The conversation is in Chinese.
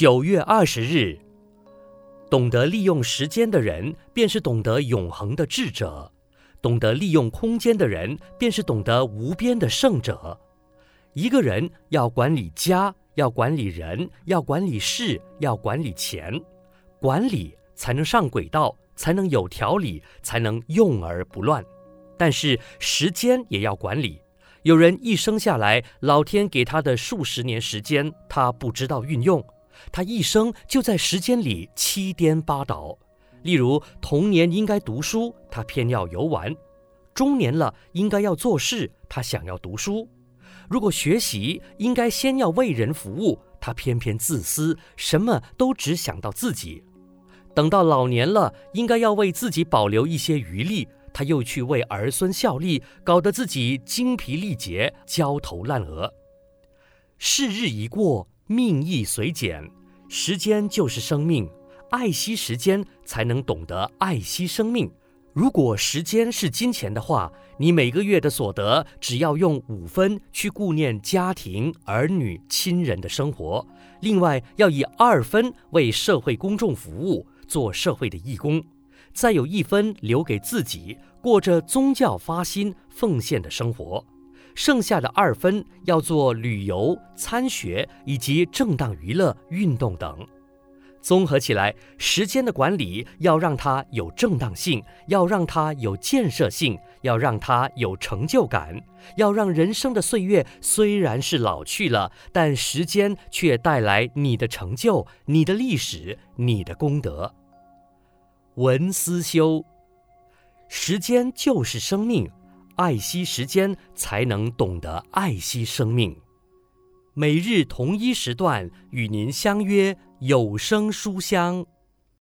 九月二十日，懂得利用时间的人，便是懂得永恒的智者；懂得利用空间的人，便是懂得无边的圣者。一个人要管理家，要管理人，要管理事，要管理钱，管理才能上轨道，才能有条理，才能用而不乱。但是时间也要管理。有人一生下来，老天给他的数十年时间，他不知道运用。他一生就在时间里七颠八倒，例如童年应该读书，他偏要游玩；中年了应该要做事，他想要读书；如果学习应该先要为人服务，他偏偏自私，什么都只想到自己；等到老年了，应该要为自己保留一些余力，他又去为儿孙效力，搞得自己精疲力竭、焦头烂额。是日已过。命亦随减，时间就是生命，爱惜时间才能懂得爱惜生命。如果时间是金钱的话，你每个月的所得只要用五分去顾念家庭、儿女、亲人的生活，另外要以二分为社会公众服务，做社会的义工，再有一分留给自己，过着宗教发心奉献的生活。剩下的二分要做旅游、参学以及正当娱乐、运动等。综合起来，时间的管理要让它有正当性，要让它有建设性，要让它有成就感，要让人生的岁月虽然是老去了，但时间却带来你的成就、你的历史、你的功德。文思修，时间就是生命。爱惜时间，才能懂得爱惜生命。每日同一时段与您相约有声书香。